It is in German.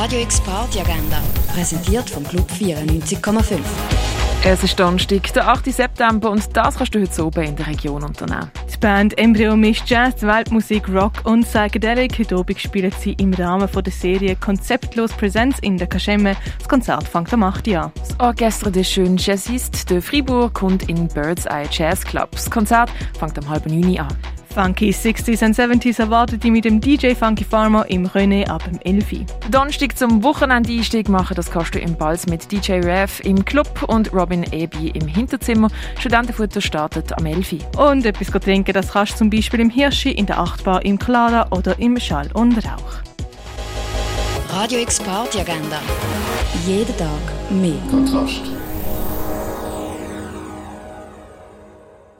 Radio X Party Agenda, präsentiert vom Club 94,5. Es ist Donnerstag, der 8. September und das kannst du heute oben in der Region unternehmen. Die Band Embryo mischt Jazz, Weltmusik, Rock und Psychedelic. Heute Abend spielen sie im Rahmen der Serie Konzeptlos Präsenz in der Kaschemme. Das Konzert fängt am 8. an. Das Orchester des schönen Jazzistes de Fribourg kommt in Bird's Eye Jazz Club. Das Konzert fängt am halben 9 an. Funky 60s und 70s erwartet die mit dem DJ Funky Farmer im René ab dem 11. Donnerstag zum Wochenendeinstieg machen, das kannst du im Balz mit DJ Rev im Club und Robin Eby im Hinterzimmer. Studentenfutter startet am 11. Und etwas trinken, das kannst du zum Beispiel im Hirschi, in der Achtbar, im Clara oder im Schall und Rauch. Radio X Party Agenda. Jeden Tag mehr. Kontrast.